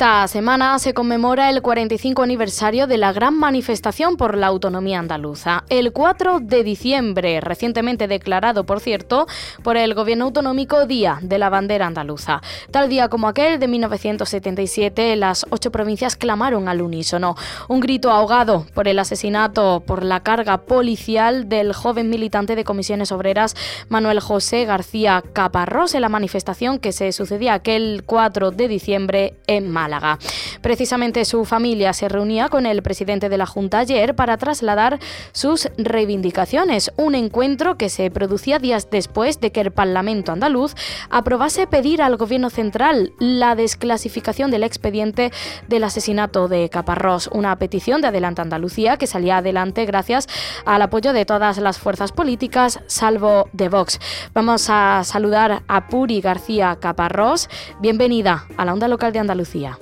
Esta semana se conmemora el 45 aniversario de la gran manifestación por la autonomía andaluza. El 4 de diciembre, recientemente declarado, por cierto, por el gobierno autonómico Día de la Bandera Andaluza. Tal día como aquel de 1977, las ocho provincias clamaron al unísono. Un grito ahogado por el asesinato por la carga policial del joven militante de comisiones obreras Manuel José García Caparrós en la manifestación que se sucedía aquel 4 de diciembre en Málaga. Precisamente su familia se reunía con el presidente de la Junta ayer para trasladar sus reivindicaciones, un encuentro que se producía días después de que el Parlamento andaluz aprobase pedir al Gobierno central la desclasificación del expediente del asesinato de Caparrós, una petición de Adelante Andalucía que salía adelante gracias al apoyo de todas las fuerzas políticas, salvo de Vox. Vamos a saludar a Puri García Caparrós. Bienvenida a la Onda Local de Andalucía.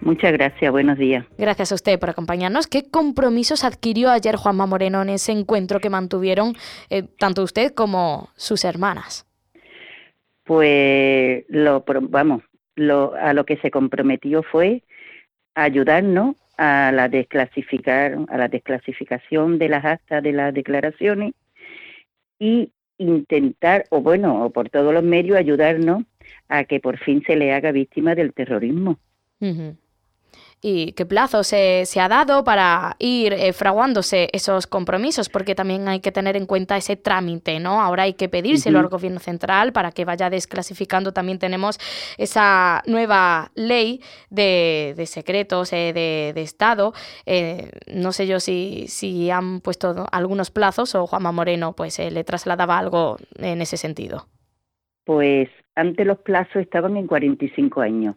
Muchas gracias, buenos días. Gracias a usted por acompañarnos. ¿Qué compromisos adquirió ayer Juanma Moreno en ese encuentro que mantuvieron eh, tanto usted como sus hermanas? Pues lo vamos, lo, a lo que se comprometió fue ayudarnos a la desclasificar, a la desclasificación de las actas de las declaraciones y intentar, o bueno, o por todos los medios, ayudarnos a que por fin se le haga víctima del terrorismo y qué plazo se, ha dado para ir eh, fraguándose esos compromisos, porque también hay que tener en cuenta ese trámite, ¿no? Ahora hay que pedírselo al gobierno central para que vaya desclasificando. También tenemos esa nueva ley de, secretos eh, de, Estado. Eh, no sé yo si, si han puesto algunos plazos o Juanma Moreno pues le trasladaba algo en ese sentido. Pues antes los plazos estaban en 45 años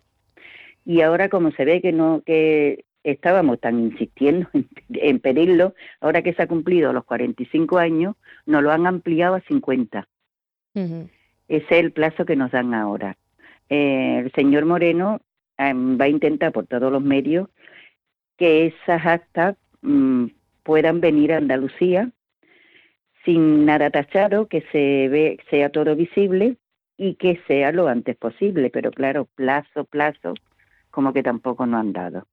y ahora como se ve que no que estábamos tan insistiendo en, pedirlo, ahora que se ha cumplido los 45 años, nos lo han ampliado a 50. Ese es el plazo que nos dan ahora. Eh, el señor Moreno em, va a intentar por todos los medios que esas actas mm, puedan venir a Andalucía sin nada tachado, que se ve, sea todo visible y que sea lo antes posible. Pero claro, plazo, plazo, como que tampoco no han dado.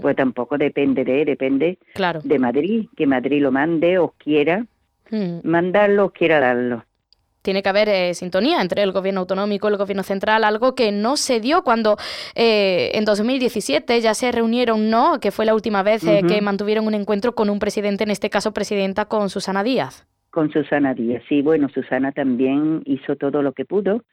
Pues tampoco depende de, depende de Madrid, que Madrid lo mande o quiera mandarlo o quiera darlo. Tiene que haber eh, sintonía entre el gobierno autonómico y el gobierno central, algo que no se dio cuando eh, en 2017 ya se reunieron, ¿no? Que fue la última vez eh, que mantuvieron un encuentro con un presidente, en este caso presidenta con Susana Díaz. Con Susana Díaz, sí, bueno, Susana también hizo todo lo que pudo,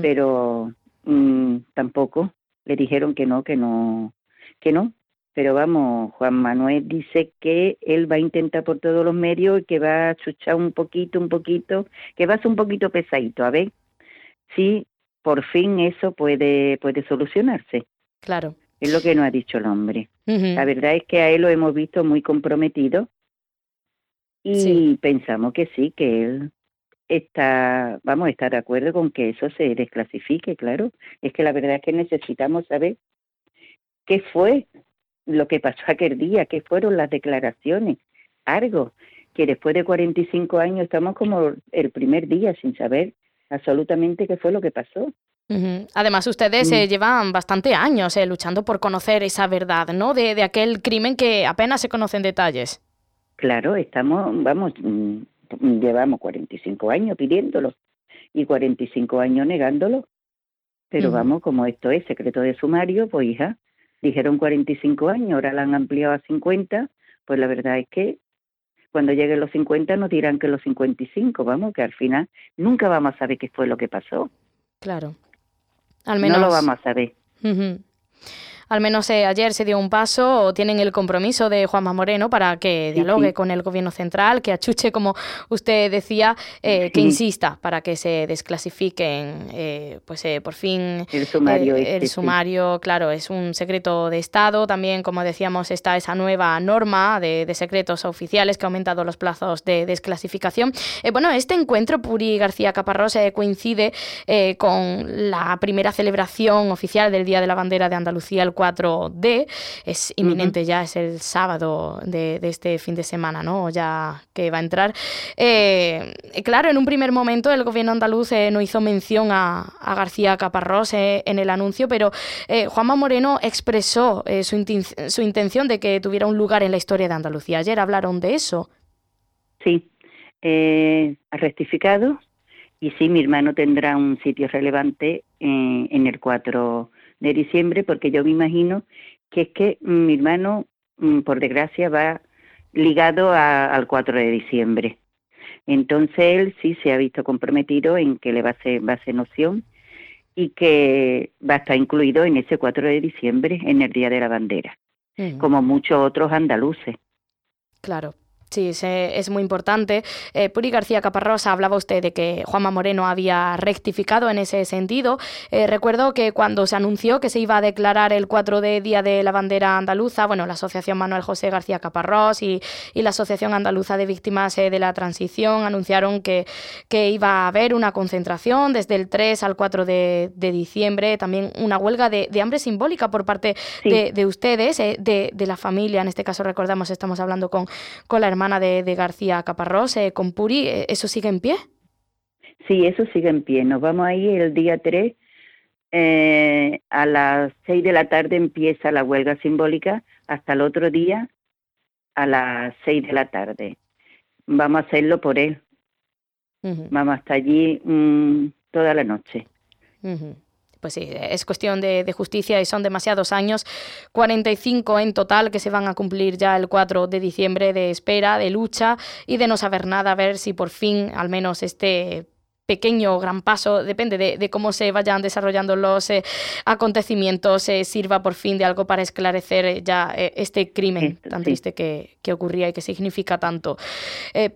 pero mm, tampoco le dijeron que no, que no, que no. Pero vamos, Juan Manuel dice que él va a intentar por todos los medios y que va a chuchar un poquito, un poquito, que va a ser un poquito pesadito, a ver si por fin eso puede, puede solucionarse. Claro. Es lo que nos ha dicho el hombre. La verdad es que a él lo hemos visto muy comprometido y pensamos que sí, que él está, vamos a estar de acuerdo con que eso se desclasifique, claro. Es que la verdad es que necesitamos saber qué fue lo que pasó aquel día, qué fueron las declaraciones, algo que después de 45 años estamos como el primer día sin saber absolutamente qué fue lo que pasó. Además, ustedes eh, mm. llevan bastante años eh, luchando por conocer esa verdad, ¿no? De, de aquel crimen que apenas se conocen detalles. Claro, estamos, vamos, mm, llevamos 45 años pidiéndolo y 45 años negándolo. Pero vamos, como esto es secreto de sumario, pues hija, dijeron 45 años, ahora la han ampliado a 50, pues la verdad es que cuando lleguen los 50 nos dirán que los 55, vamos, que al final nunca vamos a saber qué fue lo que pasó. Claro. Al menos. No lo vamos a saber. Al menos ayer se dio un paso, o tienen el compromiso de Juanma Moreno para que dialogue con el gobierno central, que achuche, como usted decía, que insista para que se desclasifiquen, pues por fin el sumario. el este, sumario, claro, es un secreto de Estado. También, como decíamos, está esa nueva norma de, secretos oficiales que ha aumentado los plazos de desclasificación. Eh, bueno, este encuentro, Puri García Caparrós, eh, coincide eh, con la primera celebración oficial del Día de la Bandera de Andalucía, el 4D. Es inminente ya, es el sábado de, este fin de semana, ¿no? Ya que va a entrar. claro, en un primer momento el gobierno andaluz no hizo mención a, a García Caparrós en el anuncio, pero Juanma Moreno expresó su, su intención de que tuviera un lugar en la historia de Andalucía. Ayer hablaron de eso. Sí, eh, ha rectificado y sí, mi hermano tendrá un sitio relevante eh, en el 4 de diciembre porque yo me imagino que es que mi hermano, mm, por desgracia, va ligado al 4 de diciembre. Entonces él sí se ha visto comprometido en que le va a ser, va a ser noción y que va a estar incluido en ese 4 de diciembre, en el Día de la Bandera, como muchos otros andaluces. Claro, Sí, es muy importante. Eh, Puri García Caparrosa, hablaba usted de que Juanma Moreno había rectificado en ese sentido. Eh, recuerdo que cuando se anunció que se iba a declarar el 4 de Día de la Bandera Andaluza, bueno, la Asociación Manuel José García Caparrós y, la Asociación Andaluza de Víctimas eh, de la Transición anunciaron que, que, iba a haber una concentración desde el 3 al 4 de, diciembre, también una huelga de, hambre simbólica por parte de, ustedes, de, de, la familia. En este caso, recordamos, estamos hablando con, con la hermana hermana de, García Caparrós, eh, con Puri, eh, ¿eso sigue en pie? Sí, eso sigue en pie. Nos vamos ahí el día 3. Eh, a las 6 de la tarde empieza la huelga simbólica hasta el otro día a las 6 de la tarde. Vamos a hacerlo por él. Vamos hasta allí mm, toda la noche pues sí, es cuestión de, justicia y son demasiados años, 45 en total que se van a cumplir ya el 4 de diciembre de espera, de lucha y de no saber nada, a ver si por fin al menos este pequeño o gran paso, depende de, cómo se vayan desarrollando los eh, acontecimientos, eh, sirva por fin de algo para esclarecer eh, ya este crimen tan triste que, que, ocurría y que significa tanto.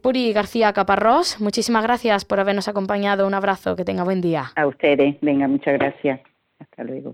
Puri García Caparrós, muchísimas gracias por habernos acompañado. Un abrazo, que tenga buen día. A ustedes, venga, muchas gracias. Hasta luego.